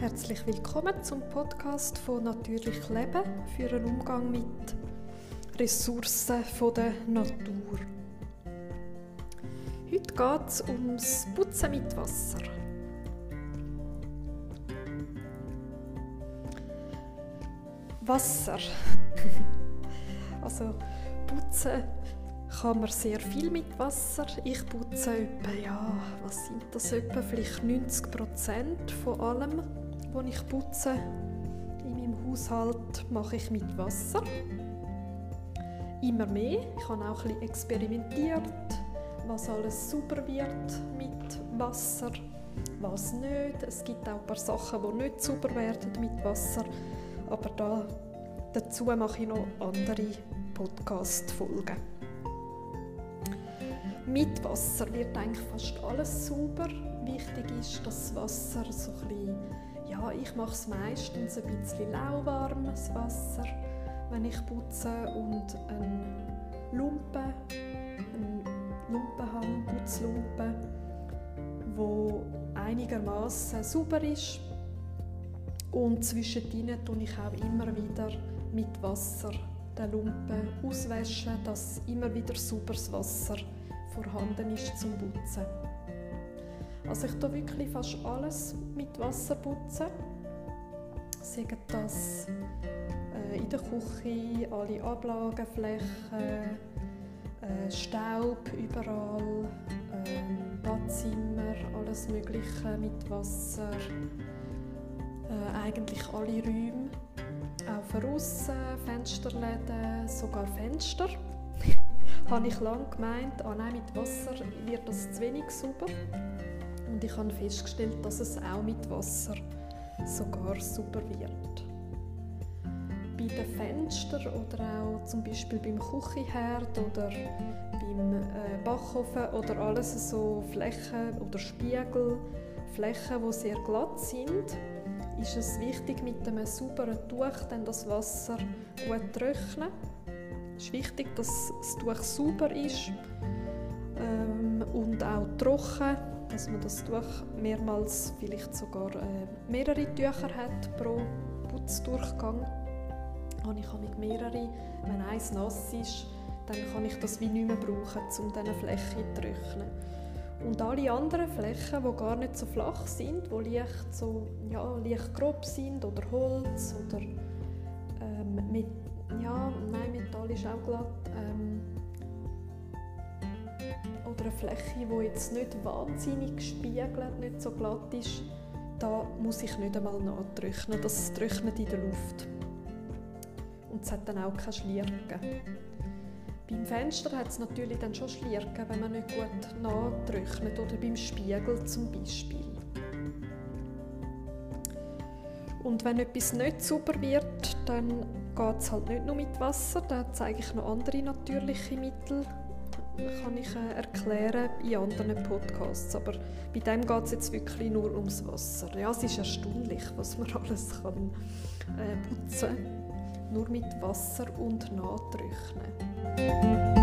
herzlich willkommen zum Podcast von Natürlich Leben für einen Umgang mit Ressourcen von der Natur. Heute geht es ums Putzen mit Wasser. Wasser. also Putzen kann man sehr viel mit Wasser. Ich putze etwa, ja, was sind das etwa? Vielleicht 90 Prozent von allem, was ich putze in meinem Haushalt, mache ich mit Wasser. Immer mehr. Ich habe auch ein bisschen experimentiert, was alles super wird mit Wasser, was nicht. Es gibt auch ein paar Sachen, die nicht super werden mit Wasser. Aber da, dazu mache ich noch andere Podcast-Folgen. Mit Wasser wird eigentlich fast alles sauber. Wichtig ist, dass das Wasser so ein bisschen, ja, ich mache es meistens ein bisschen lauwarm, das Wasser, wenn ich putze und ein Lumpen, ein Lumpen habe, Putzlumpen, wo einigermaßen sauber ist. Und zwischendrin tue ich auch immer wieder mit Wasser den Lumpen auswaschen, dass immer wieder sauberes Wasser vorhanden ist zum Putzen. Also ich tue wirklich fast alles mit Wasser putzen. Sagen das äh, in der Küche, alle Ablageflächen, äh, Staub überall, äh, Badzimmer, alles Mögliche mit Wasser, äh, eigentlich alle Räume, auch von außen, Fensterläden, sogar Fenster habe ich lange gemeint, ah nein, mit Wasser wird das zu wenig sauber. Und ich habe festgestellt, dass es auch mit Wasser sogar sauber wird. Bei den Fenstern oder auch zum Beispiel beim Küchenherd oder beim äh, Backofen oder alles so Flächen oder Spiegel, Flächen, die sehr glatt sind, ist es wichtig, mit einem sauberen Tuch dann das Wasser gut trocknen es ist wichtig, dass das Tuch sauber ist ähm, und auch trocken, dass man das Tuch mehrmals, vielleicht sogar äh, mehrere Tücher hat pro Putzdurchgang. Habe ich mit mehrere. Wenn eins nass ist, dann kann ich das wie nicht mehr brauchen, um diese Fläche zu trocknen. Und alle anderen Flächen, die gar nicht so flach sind, die leicht, so, ja, leicht grob sind oder Holz oder ähm, mit ja, nein, Metall ist auch glatt. Ähm, oder eine Fläche, die jetzt nicht wahnsinnig gespiegelt, nicht so glatt ist, da muss ich nicht einmal nachtrocknen. Das trocknet in der Luft. Und es hat dann auch keine Schlierken. Beim Fenster hat es natürlich dann schon Schlierken, wenn man nicht gut nachtrocknet. Oder beim Spiegel zum Beispiel. Und wenn etwas nicht sauber wird, dann geht es halt nicht nur mit Wasser, da zeige ich noch andere natürliche Mittel, kann ich äh, erklären in anderen Podcasts. Aber bei dem geht es jetzt wirklich nur ums Wasser. Ja, es ist erstaunlich, was man alles kann äh, putzen kann, nur mit Wasser und Nachtrocknen.